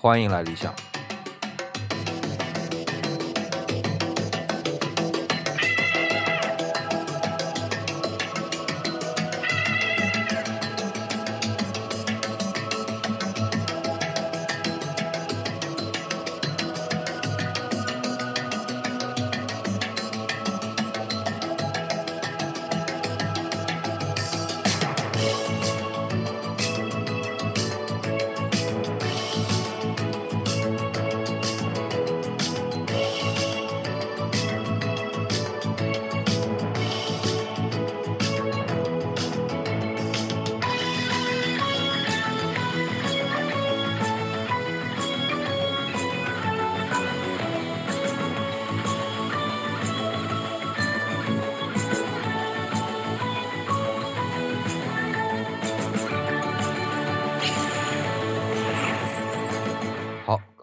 欢迎来理想。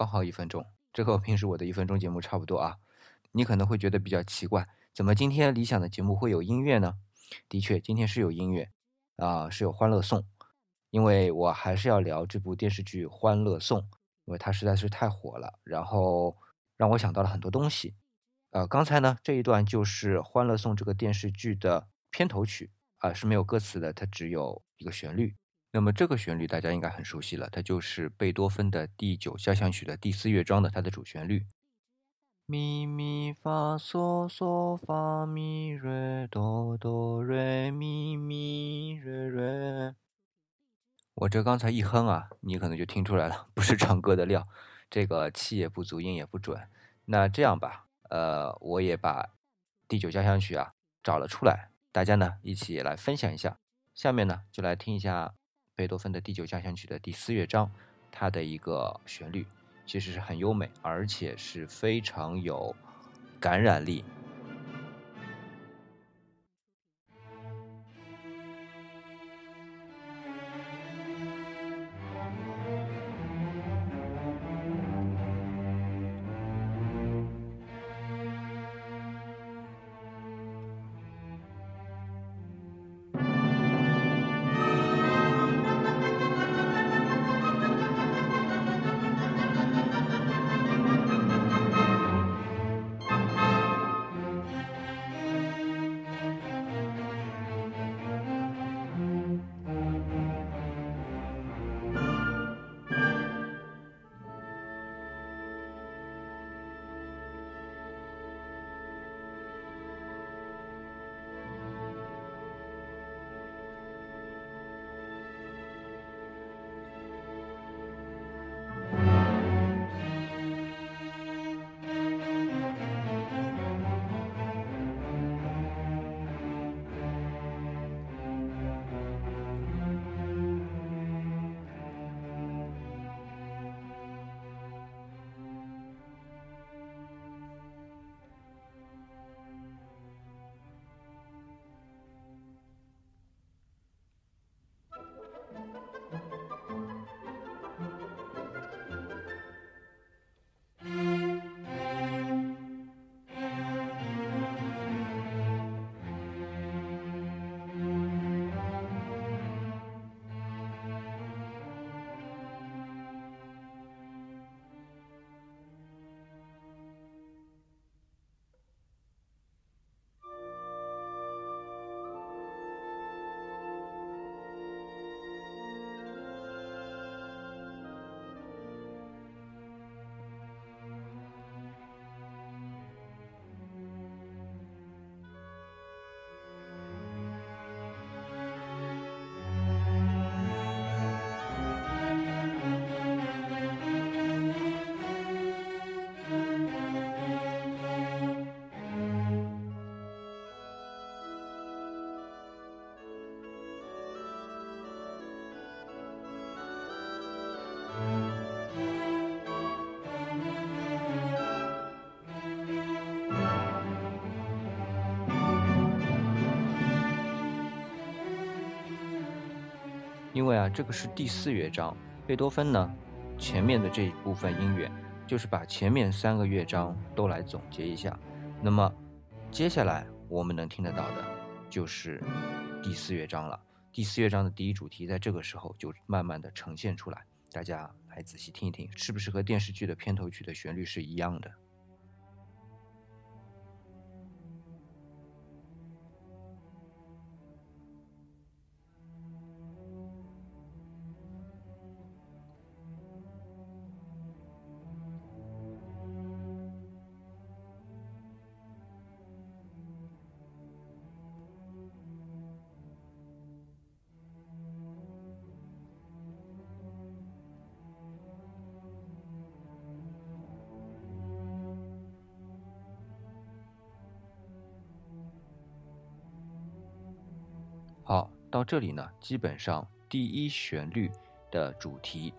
刚好一分钟，这和平时我的一分钟节目差不多啊。你可能会觉得比较奇怪，怎么今天理想的节目会有音乐呢？的确，今天是有音乐啊，是有《欢乐颂》，因为我还是要聊这部电视剧《欢乐颂》，因为它实在是太火了，然后让我想到了很多东西。呃，刚才呢这一段就是《欢乐颂》这个电视剧的片头曲啊，是没有歌词的，它只有一个旋律。那么这个旋律大家应该很熟悉了，它就是贝多芬的第九交响曲的第四乐章的它的主旋律。咪咪发嗦嗦发咪瑞哆哆瑞咪咪瑞瑞。我这刚才一哼啊，你可能就听出来了，不是唱歌的料，这个气也不足，音也不准。那这样吧，呃，我也把第九交响曲啊找了出来，大家呢一起来分享一下。下面呢就来听一下。贝多芬的第九交响曲的第四乐章，它的一个旋律其实是很优美，而且是非常有感染力。啊，这个是第四乐章，贝多芬呢，前面的这一部分音乐就是把前面三个乐章都来总结一下。那么接下来我们能听得到的就是第四乐章了。第四乐章的第一主题在这个时候就慢慢的呈现出来，大家来仔细听一听，是不是和电视剧的片头曲的旋律是一样的？到这里呢，基本上第一旋律的主题，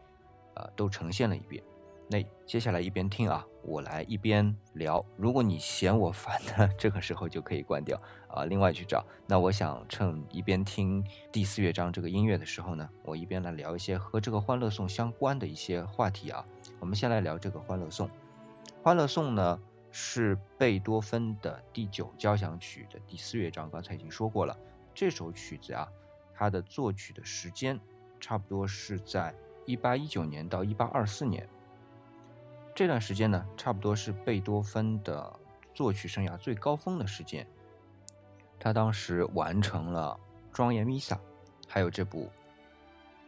啊，都呈现了一遍。那接下来一边听啊，我来一边聊。如果你嫌我烦呢，这个时候就可以关掉啊，另外去找。那我想趁一边听第四乐章这个音乐的时候呢，我一边来聊一些和这个《欢乐颂》相关的一些话题啊。我们先来聊这个《欢乐颂》。《欢乐颂》呢是贝多芬的第九交响曲的第四乐章，刚才已经说过了。这首曲子啊，它的作曲的时间差不多是在一八一九年到一八二四年。这段时间呢，差不多是贝多芬的作曲生涯最高峰的时间。他当时完成了《庄严弥撒》，还有这部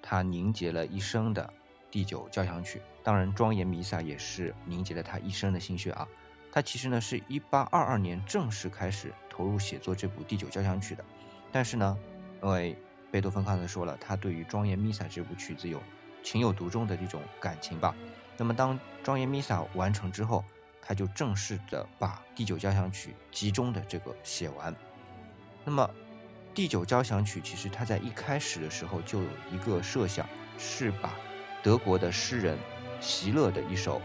他凝结了一生的第九交响曲。当然，《庄严弥撒》也是凝结了他一生的心血啊。他其实呢，是一八二二年正式开始投入写作这部第九交响曲的。但是呢，因为贝多芬刚才说了，他对于《庄严弥撒》这部曲子有情有独钟的这种感情吧。那么当《庄严弥撒》完成之后，他就正式的把第九交响曲集中的这个写完。那么第九交响曲其实他在一开始的时候就有一个设想，是把德国的诗人席勒的一首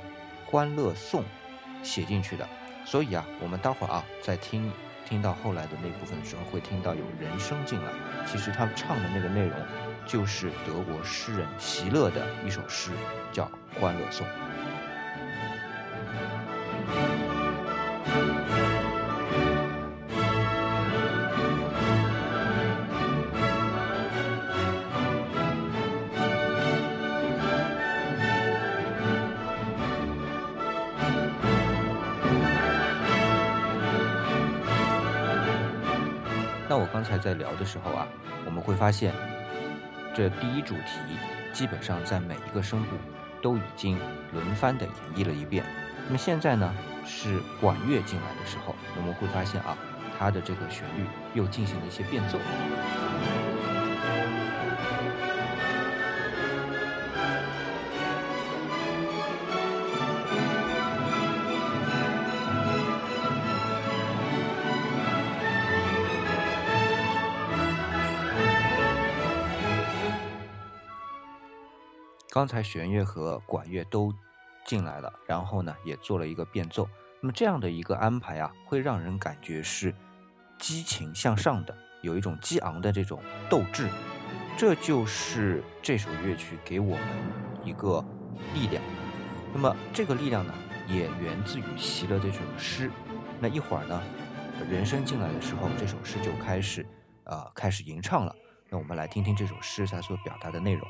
《欢乐颂》写进去的。所以啊，我们待会儿啊再听。听到后来的那部分的时候，会听到有人声进来。其实他唱的那个内容，就是德国诗人席勒的一首诗，叫《欢乐颂》。在聊的时候啊，我们会发现，这第一主题基本上在每一个声部都已经轮番的演绎了一遍。那么现在呢，是管乐进来的时候，我们会发现啊，它的这个旋律又进行了一些变奏。刚才弦乐和管乐都进来了，然后呢，也做了一个变奏。那么这样的一个安排啊，会让人感觉是激情向上的，有一种激昂的这种斗志。这就是这首乐曲给我们一个力量。那么这个力量呢，也源自于席勒这首诗。那一会儿呢，人声进来的时候，这首诗就开始呃开始吟唱了。那我们来听听这首诗它所表达的内容。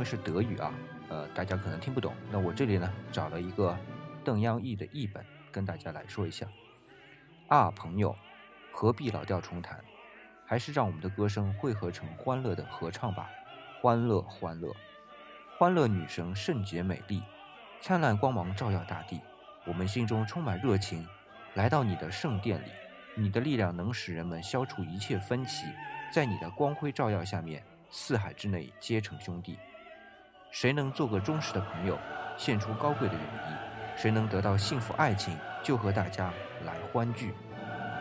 为是德语啊，呃，大家可能听不懂。那我这里呢，找了一个邓央译的译本，跟大家来说一下。啊，朋友，何必老调重弹？还是让我们的歌声汇合成欢乐的合唱吧。欢乐，欢乐，欢乐！女神圣洁美丽，灿烂光芒照耀大地。我们心中充满热情，来到你的圣殿里。你的力量能使人们消除一切分歧，在你的光辉照耀下面，四海之内皆成兄弟。谁能做个忠实的朋友，献出高贵的友谊？谁能得到幸福爱情，就和大家来欢聚。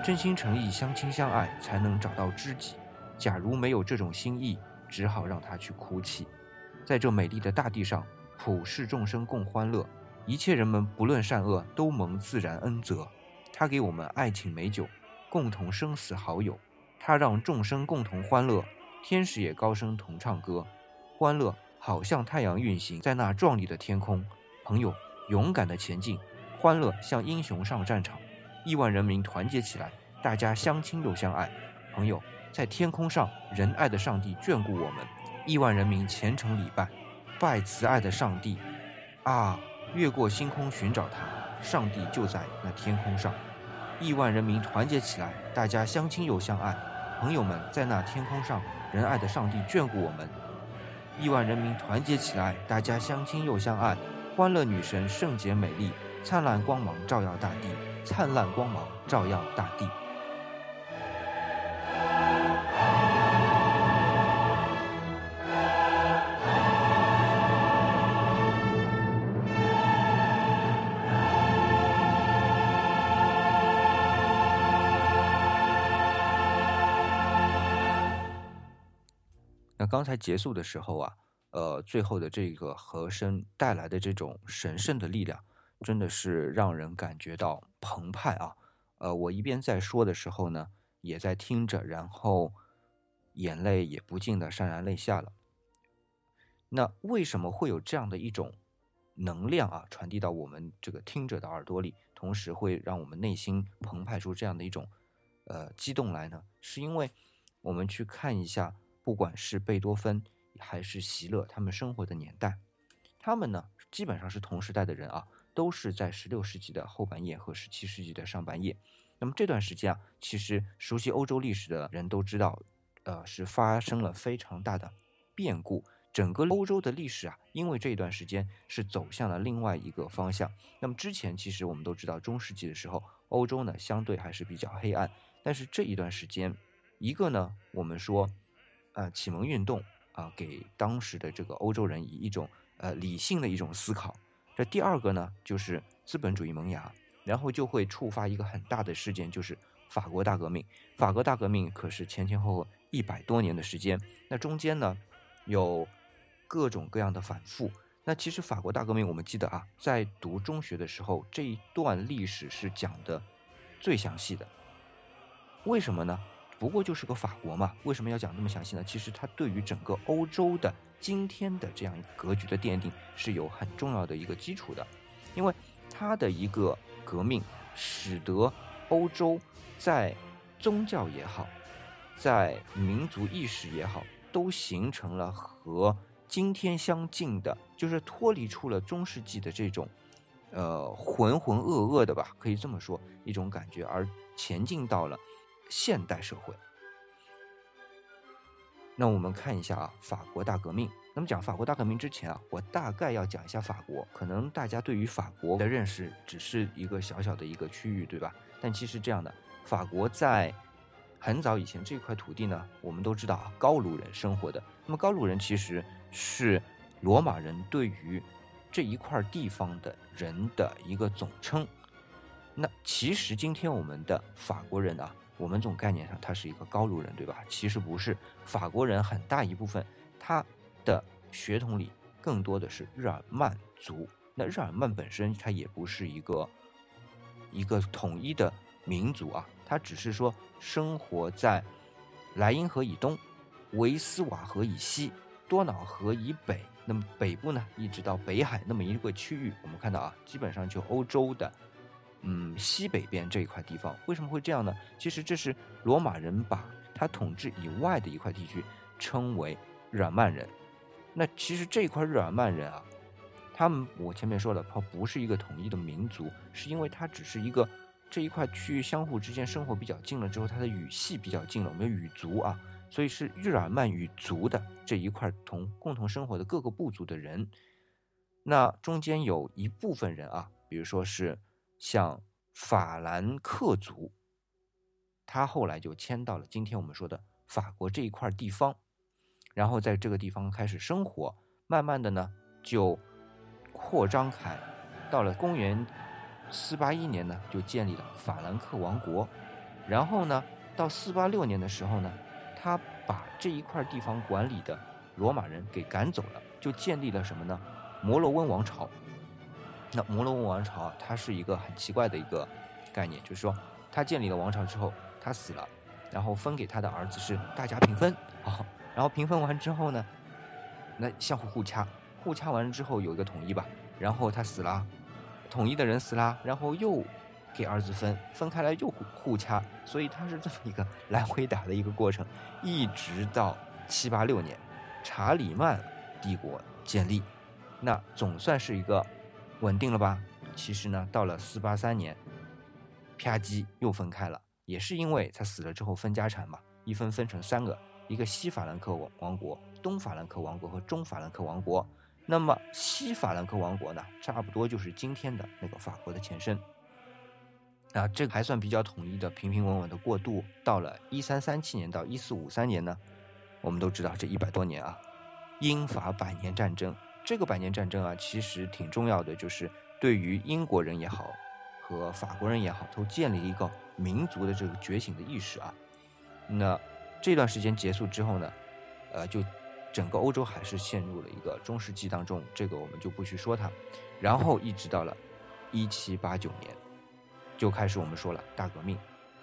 真心诚意相亲相爱，才能找到知己。假如没有这种心意，只好让他去哭泣。在这美丽的大地上，普世众生共欢乐，一切人们不论善恶，都蒙自然恩泽。他给我们爱情美酒。共同生死好友，他让众生共同欢乐，天使也高声同唱歌，欢乐好像太阳运行在那壮丽的天空。朋友，勇敢的前进，欢乐像英雄上战场，亿万人民团结起来，大家相亲又相爱。朋友，在天空上，仁爱的上帝眷顾我们，亿万人民虔诚礼拜，拜慈爱的上帝。啊，越过星空寻找他，上帝就在那天空上。亿万人民团结起来，大家相亲又相爱。朋友们，在那天空上，仁爱的上帝眷顾我们。亿万人民团结起来，大家相亲又相爱。欢乐女神圣洁美丽，灿烂光芒照耀大地，灿烂光芒照耀大地。刚才结束的时候啊，呃，最后的这个和声带来的这种神圣的力量，真的是让人感觉到澎湃啊！呃，我一边在说的时候呢，也在听着，然后眼泪也不禁的潸然泪下了。那为什么会有这样的一种能量啊，传递到我们这个听者的耳朵里，同时会让我们内心澎湃出这样的一种呃激动来呢？是因为我们去看一下。不管是贝多芬还是席勒，他们生活的年代，他们呢基本上是同时代的人啊，都是在十六世纪的后半叶和十七世纪的上半叶。那么这段时间啊，其实熟悉欧洲历史的人都知道，呃，是发生了非常大的变故，整个欧洲的历史啊，因为这一段时间是走向了另外一个方向。那么之前其实我们都知道，中世纪的时候，欧洲呢相对还是比较黑暗，但是这一段时间，一个呢，我们说。呃，启蒙运动啊，给当时的这个欧洲人以一种呃理性的一种思考。这第二个呢，就是资本主义萌芽，然后就会触发一个很大的事件，就是法国大革命。法国大革命可是前前后后一百多年的时间，那中间呢有各种各样的反复。那其实法国大革命，我们记得啊，在读中学的时候，这一段历史是讲的最详细的。为什么呢？不过就是个法国嘛，为什么要讲这么详细呢？其实它对于整个欧洲的今天的这样一个格局的奠定是有很重要的一个基础的，因为它的一个革命使得欧洲在宗教也好，在民族意识也好，都形成了和今天相近的，就是脱离出了中世纪的这种，呃浑浑噩噩的吧，可以这么说一种感觉，而前进到了。现代社会，那我们看一下啊，法国大革命。那么讲法国大革命之前啊，我大概要讲一下法国。可能大家对于法国的认识只是一个小小的一个区域，对吧？但其实这样的，法国在很早以前这块土地呢，我们都知道啊，高卢人生活的。那么高卢人其实是罗马人对于这一块地方的人的一个总称。那其实今天我们的法国人啊。我们这种概念上，他是一个高卢人，对吧？其实不是，法国人很大一部分，他的血统里更多的是日耳曼族。那日耳曼本身，它也不是一个一个统一的民族啊，它只是说生活在莱茵河以东、维斯瓦河以西、多瑙河以北，那么北部呢，一直到北海那么一个区域，我们看到啊，基本上就欧洲的。嗯，西北边这一块地方为什么会这样呢？其实这是罗马人把他统治以外的一块地区称为日耳曼人。那其实这一块日耳曼人啊，他们我前面说了，他不是一个统一的民族，是因为他只是一个这一块区域相互之间生活比较近了之后，他的语系比较近了，我们语族啊，所以是日耳曼语族的这一块同共同生活的各个部族的人。那中间有一部分人啊，比如说是像法兰克族，他后来就迁到了今天我们说的法国这一块地方，然后在这个地方开始生活，慢慢的呢就扩张开，到了公元四八一年呢就建立了法兰克王国，然后呢到四八六年的时候呢，他把这一块地方管理的罗马人给赶走了，就建立了什么呢？摩洛温王朝，那摩洛温王朝，它是一个很奇怪的一个概念，就是说他建立了王朝之后，他死了，然后分给他的儿子是大家平分啊，然后平分完之后呢，那相互互掐，互掐完了之后有一个统一吧，然后他死了，统一的人死了，然后又给儿子分，分开来又互互掐，所以他是这么一个来回打的一个过程，一直到七八六年，查理曼帝国建立。那总算是一个稳定了吧？其实呢，到了四八三年，啪叽又分开了，也是因为他死了之后分家产嘛，一分分成三个，一个西法兰克王王国、东法兰克王国和中法兰克王国。那么西法兰克王国呢，差不多就是今天的那个法国的前身。啊，这个还算比较统一的、平平稳稳的过渡。到了一三三七年到一四五三年呢，我们都知道这一百多年啊，英法百年战争。这个百年战争啊，其实挺重要的，就是对于英国人也好，和法国人也好，都建立一个民族的这个觉醒的意识啊。那这段时间结束之后呢，呃，就整个欧洲还是陷入了一个中世纪当中，这个我们就不去说它。然后一直到了一七八九年，就开始我们说了大革命，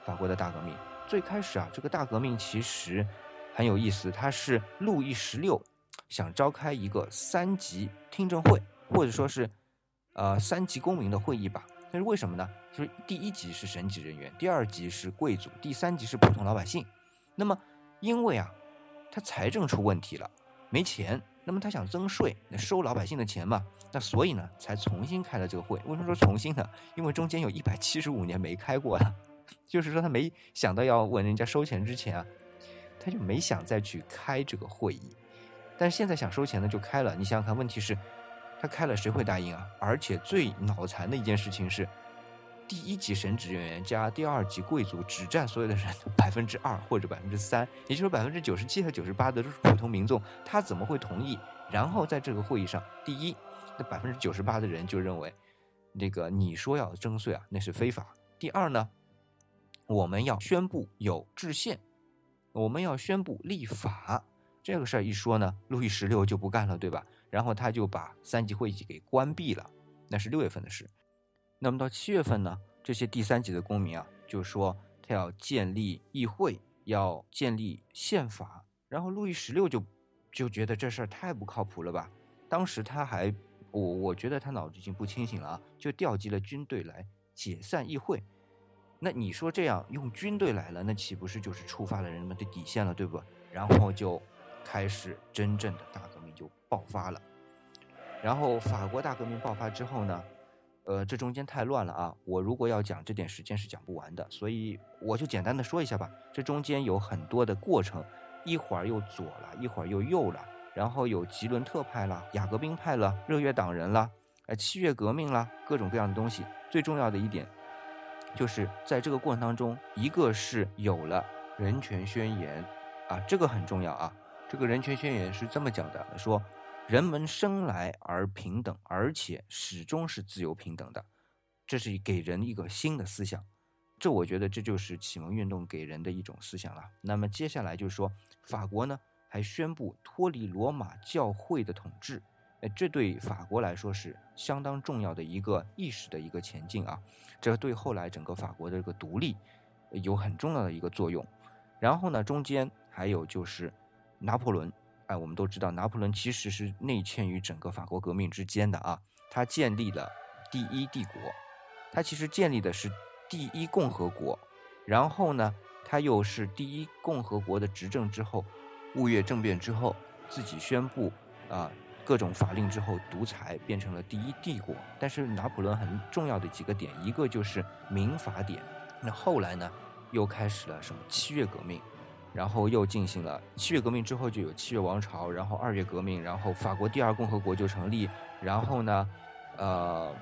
法国的大革命。最开始啊，这个大革命其实很有意思，它是路易十六。想召开一个三级听证会，或者说是，呃，三级公民的会议吧。但是为什么呢？就是第一级是神级人员，第二级是贵族，第三级是普通老百姓。那么，因为啊，他财政出问题了，没钱，那么他想增税，那收老百姓的钱嘛。那所以呢，才重新开了这个会。为什么说重新呢？因为中间有一百七十五年没开过了，就是说他没想到要问人家收钱之前啊，他就没想再去开这个会议。但是现在想收钱呢，就开了。你想想看，问题是，他开了谁会答应啊？而且最脑残的一件事情是，第一级神职人员加第二级贵族只占所有的人百分之二或者百分之三，也就是说百分之九十七和九十八的都是普通民众，他怎么会同意？然后在这个会议上，第一，那百分之九十八的人就认为，那个你说要征税啊，那是非法。第二呢，我们要宣布有制宪，我们要宣布立法。这个事儿一说呢，路易十六就不干了，对吧？然后他就把三级会议给关闭了，那是六月份的事。那么到七月份呢，这些第三级的公民啊，就说他要建立议会，要建立宪法。然后路易十六就就觉得这事儿太不靠谱了吧？当时他还我我觉得他脑子已经不清醒了啊，就调集了军队来解散议会。那你说这样用军队来了，那岂不是就是触发了人们的底线了，对不？然后就。开始真正的大革命就爆发了，然后法国大革命爆发之后呢，呃，这中间太乱了啊！我如果要讲这点时间是讲不完的，所以我就简单的说一下吧。这中间有很多的过程，一会儿又左了，一会儿又右了，然后有吉伦特派了，雅各宾派了，热月党人了，呃，七月革命了，各种各样的东西。最重要的一点，就是在这个过程当中，一个是有了人权宣言啊，这个很重要啊。这个人权宣言是这么讲的：说人们生来而平等，而且始终是自由平等的，这是给人一个新的思想。这我觉得这就是启蒙运动给人的一种思想了。那么接下来就是说，法国呢还宣布脱离罗马教会的统治，哎，这对法国来说是相当重要的一个意识的一个前进啊。这对后来整个法国的这个独立有很重要的一个作用。然后呢，中间还有就是。拿破仑，哎，我们都知道，拿破仑其实是内嵌于整个法国革命之间的啊。他建立了第一帝国，他其实建立的是第一共和国。然后呢，他又是第一共和国的执政之后，雾月政变之后，自己宣布啊各种法令之后独裁，变成了第一帝国。但是拿破仑很重要的几个点，一个就是民法典。那后来呢，又开始了什么七月革命，然后又进行了七月革命之后就有七月王朝，然后二月革命，然后法国第二共和国就成立，然后呢，呃，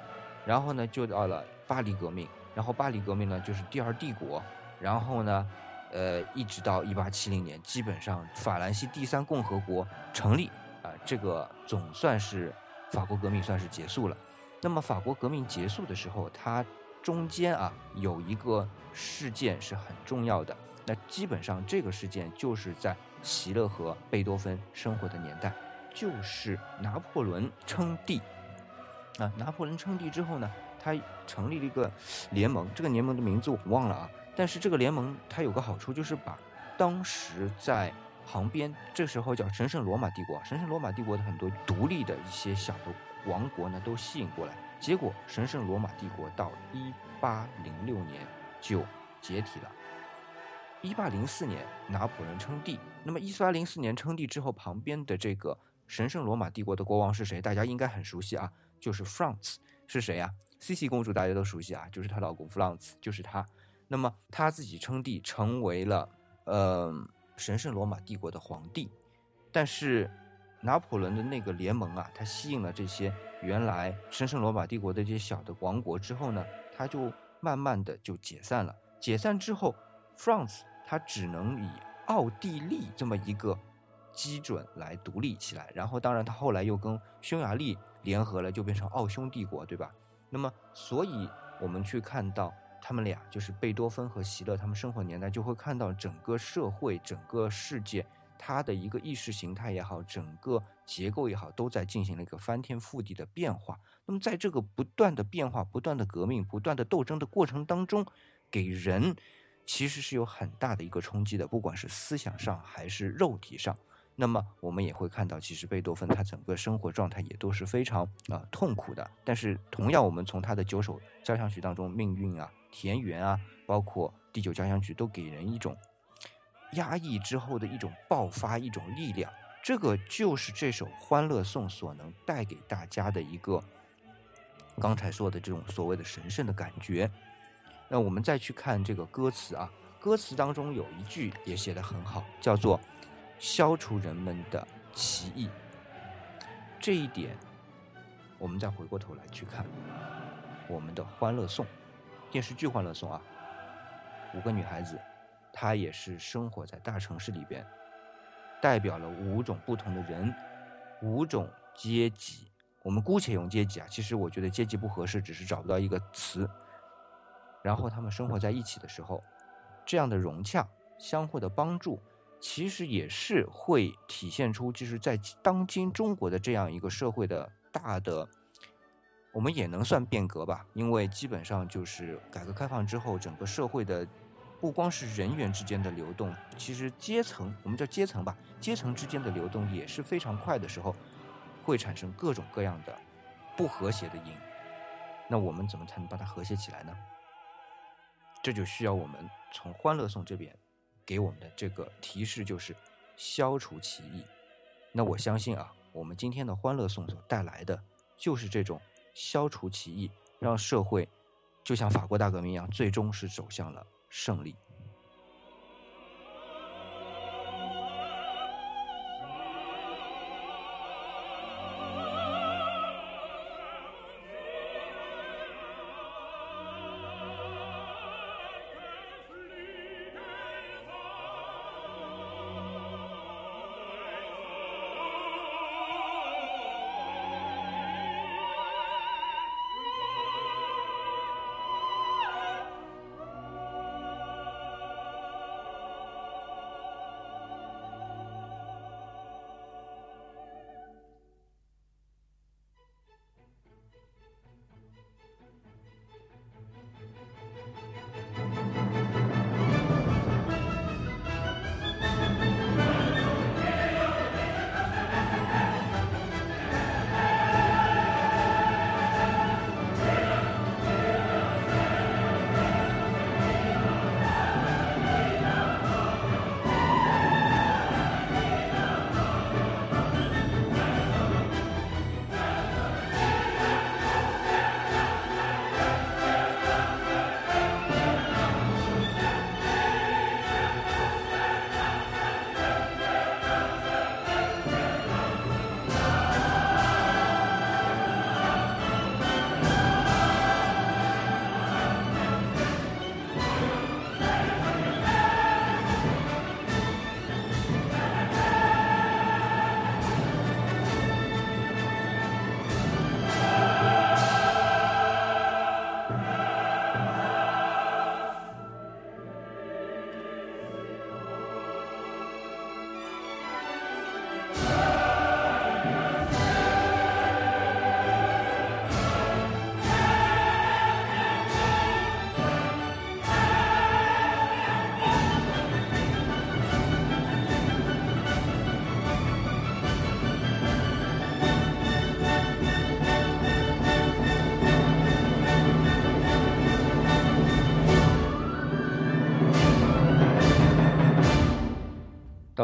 然后呢就到了巴黎革命，然后巴黎革命呢就是第二帝国，然后呢。呃，一直到一八七零年，基本上法兰西第三共和国成立啊，这个总算是法国革命算是结束了。那么法国革命结束的时候，它中间啊有一个事件是很重要的。那基本上这个事件就是在席勒和贝多芬生活的年代，就是拿破仑称帝啊。拿破仑称帝之后呢，他成立了一个联盟，这个联盟的名字我忘了啊。但是这个联盟它有个好处，就是把当时在旁边，这时候叫神圣罗马帝国，神圣罗马帝国的很多独立的一些小的王国呢，都吸引过来。结果神圣罗马帝国到一八零六年就解体了。一八零四年拿破仑称帝，那么一八零四年称帝之后，旁边的这个神圣罗马帝国的国王是谁？大家应该很熟悉啊，就是 France 是谁呀？C C 公主大家都熟悉啊，就是她老公 France，就是他。那么他自己称帝，成为了呃神圣罗马帝国的皇帝。但是拿破仑的那个联盟啊，他吸引了这些原来神圣罗马帝国的这些小的王国之后呢，他就慢慢的就解散了。解散之后，France 他只能以奥地利这么一个基准来独立起来。然后当然他后来又跟匈牙利联合了，就变成奥匈帝国，对吧？那么所以我们去看到。他们俩就是贝多芬和席勒，他们生活年代就会看到整个社会、整个世界，它的一个意识形态也好，整个结构也好，都在进行了一个翻天覆地的变化。那么，在这个不断的变化、不断的革命、不断的斗争的过程当中，给人其实是有很大的一个冲击的，不管是思想上还是肉体上。那么我们也会看到，其实贝多芬他整个生活状态也都是非常啊痛苦的。但是同样，我们从他的九首交响曲当中，命运啊。田园啊，包括第九交响曲，都给人一种压抑之后的一种爆发，一种力量。这个就是这首《欢乐颂》所能带给大家的一个刚才说的这种所谓的神圣的感觉。那我们再去看这个歌词啊，歌词当中有一句也写得很好，叫做“消除人们的歧义”。这一点，我们再回过头来去看我们的《欢乐颂》。电视剧《欢乐颂》啊，五个女孩子，她也是生活在大城市里边，代表了五种不同的人，五种阶级。我们姑且用阶级啊，其实我觉得阶级不合适，只是找不到一个词。然后他们生活在一起的时候，这样的融洽、相互的帮助，其实也是会体现出，就是在当今中国的这样一个社会的大的。我们也能算变革吧，因为基本上就是改革开放之后，整个社会的不光是人员之间的流动，其实阶层，我们叫阶层吧，阶层之间的流动也是非常快的时候，会产生各种各样的不和谐的因。那我们怎么才能把它和谐起来呢？这就需要我们从《欢乐颂》这边给我们的这个提示，就是消除歧义。那我相信啊，我们今天的《欢乐颂》所带来的就是这种。消除歧义，让社会就像法国大革命一样，最终是走向了胜利。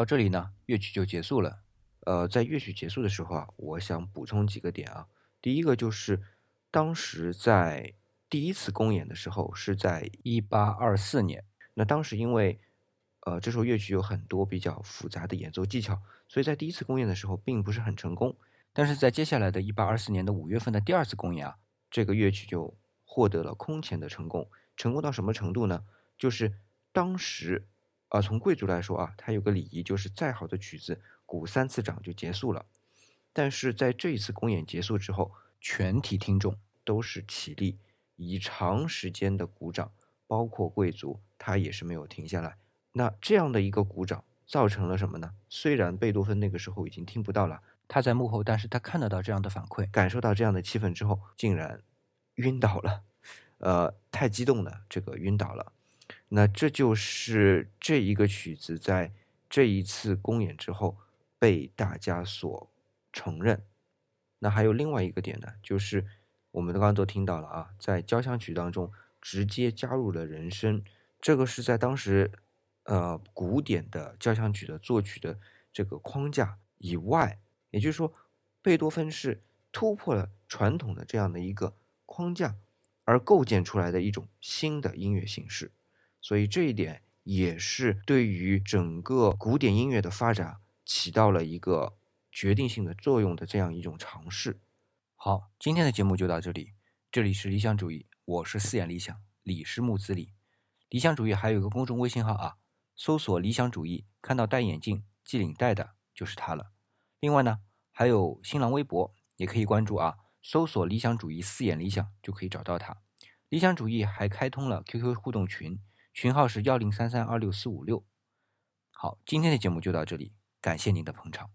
到这里呢，乐曲就结束了。呃，在乐曲结束的时候啊，我想补充几个点啊。第一个就是当时在第一次公演的时候是在一八二四年，那当时因为呃这首乐曲有很多比较复杂的演奏技巧，所以在第一次公演的时候并不是很成功。但是在接下来的一八二四年的五月份的第二次公演啊，这个乐曲就获得了空前的成功。成功到什么程度呢？就是当时。啊，从贵族来说啊，他有个礼仪，就是再好的曲子，鼓三次掌就结束了。但是在这一次公演结束之后，全体听众都是起立，以长时间的鼓掌，包括贵族，他也是没有停下来。那这样的一个鼓掌，造成了什么呢？虽然贝多芬那个时候已经听不到了，他在幕后，但是他看得到这样的反馈，感受到这样的气氛之后，竟然晕倒了。呃，太激动了，这个晕倒了。那这就是这一个曲子在这一次公演之后被大家所承认。那还有另外一个点呢，就是我们刚刚都听到了啊，在交响曲当中直接加入了人声，这个是在当时呃古典的交响曲的作曲的这个框架以外，也就是说，贝多芬是突破了传统的这样的一个框架，而构建出来的一种新的音乐形式。所以这一点也是对于整个古典音乐的发展起到了一个决定性的作用的这样一种尝试。好，今天的节目就到这里。这里是理想主义，我是四眼理想，李是木子李。理想主义还有一个公众微信号啊，搜索理想主义，看到戴眼镜系领带的就是他了。另外呢，还有新浪微博也可以关注啊，搜索理想主义四眼理想就可以找到他。理想主义还开通了 QQ 互动群。群号是幺零三三二六四五六。好，今天的节目就到这里，感谢您的捧场。